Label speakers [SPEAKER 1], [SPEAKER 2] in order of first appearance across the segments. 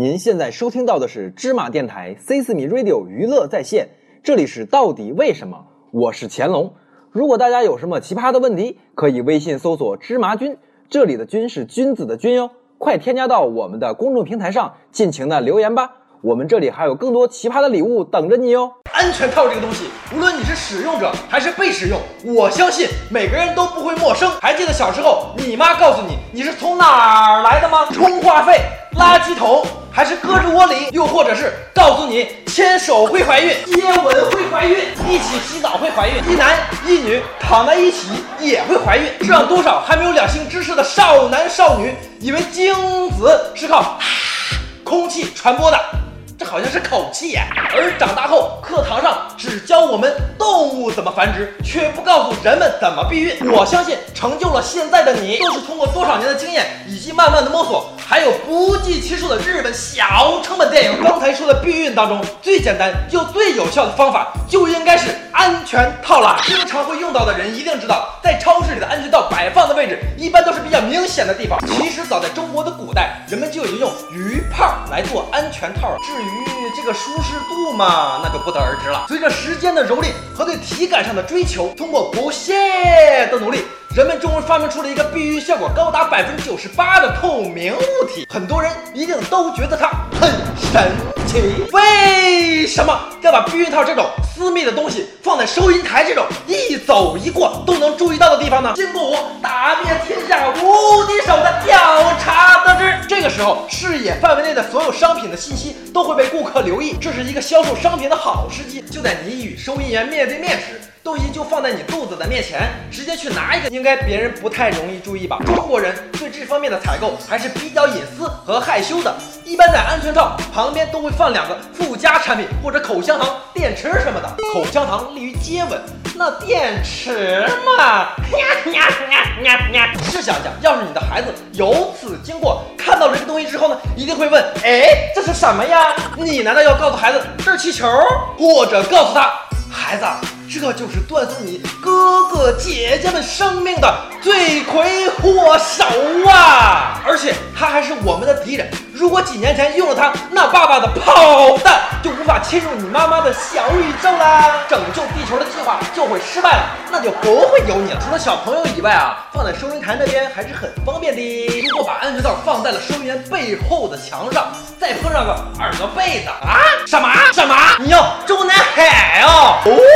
[SPEAKER 1] 您现在收听到的是芝麻电台 C 四米 Radio 娱乐在线，这里是到底为什么？我是乾隆。如果大家有什么奇葩的问题，可以微信搜索“芝麻君”，这里的“君”是君子的“君”哟。快添加到我们的公众平台上，尽情的留言吧。我们这里还有更多奇葩的礼物等着你哦。
[SPEAKER 2] 安全套这个东西，无论你是使用者还是被使用，我相信每个人都不会陌生。还记得小时候，你妈告诉你你是从哪儿来的吗？充话费、垃圾桶，还是胳肢窝里？又或者是告诉你牵手会怀孕、接吻会怀孕、一起洗澡会怀孕，一男一女躺在一起也会怀孕？这让多少还没有两性知识的少男少女以为精子是靠 空气传播的。这好像是口气呀！而长大后，课堂上只教我们动物怎么繁殖，却不告诉人们怎么避孕。我相信，成就了现在的你，都是通过多少年的经验以及慢慢的摸索，还有不计其数的日本小成本电影。刚才说的避孕当中，最简单又最有效的方法，就应该是安全套啦。经常会用到的人一定知道，在超市里的安全套摆放的位置，一般都是比较明显的地方。其实早在中国的古代，人们就已经用鱼泡来做安全套。至于于这个舒适度嘛，那就不得而知了。随着时间的蹂躏和对体感上的追求，通过不懈的努力，人们终于发明出了一个避孕效果高达百分之九十八的透明物体。很多人一定都觉得它很神奇。为什么要把避孕套这种私密的东西放在收银台这种一走一过都能注意到的地方呢？经过我打遍天下无敌手的调查得知，这个时候视野范围内的所有商品的信息都会被顾客留意，这是一个销售商品的好时机。就在你与收银员面对面时。都已经就放在你肚子的面前，直接去拿一个，应该别人不太容易注意吧？中国人对这方面的采购还是比较隐私和害羞的，一般在安全套旁边都会放两个附加产品，或者口香糖、电池什么的。口香糖利于接吻，那电池嘛，呀呀呀呀呀试想想，要是你的孩子由此经过，看到了这个东西之后呢，一定会问：哎，这是什么呀？你难道要告诉孩子这是气球，或者告诉他，这就是断送你哥哥姐姐们生命的罪魁祸首啊！而且他还是我们的敌人。如果几年前用了他，那爸爸的炮弹就无法侵入你妈妈的小宇宙啦，拯救地球的计划就会失败了，那就不会有你了。除了小朋友以外啊，放在收银台那边还是很方便的。如果把安全套放在了收银员背后的墙上，再碰上个耳朵被子啊？什么什么？你要！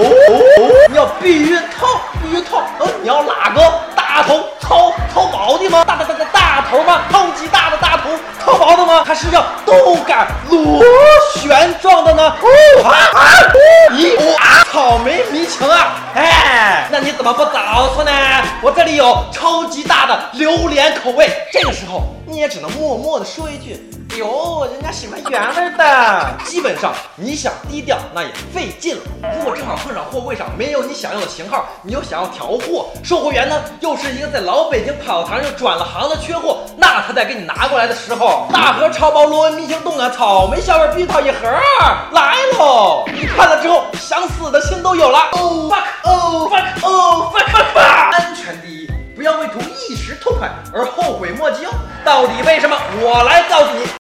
[SPEAKER 2] 哦你要避孕套？避孕套？呃，你要哪个大头超超薄的吗？大大大大大头吗？超级大的大头？超薄的吗？还是要动感螺旋状的呢？哦啊啊！咦啊！草莓迷情啊！哎，那你怎么不早说呢？我这里有超级大的榴莲口味。这个时候你也只能默默的说一句。哟，人家喜欢原味的。基本上你想低调，那也费劲了。如果正好碰上货柜上没有你想要的型号，你又想要调货，售货员呢又是一个在老北京跑堂又转了行的缺货，那他在给你拿过来的时候，大盒超薄螺纹迷情冻感草莓香味避孕套一盒来喽！你看了之后，想死的心都有了。Oh fuck! Oh fuck! Oh fuck! fuck fuck！安全第一，不要为图一时痛快而后悔莫及哦。到底为什么？我来告诉你。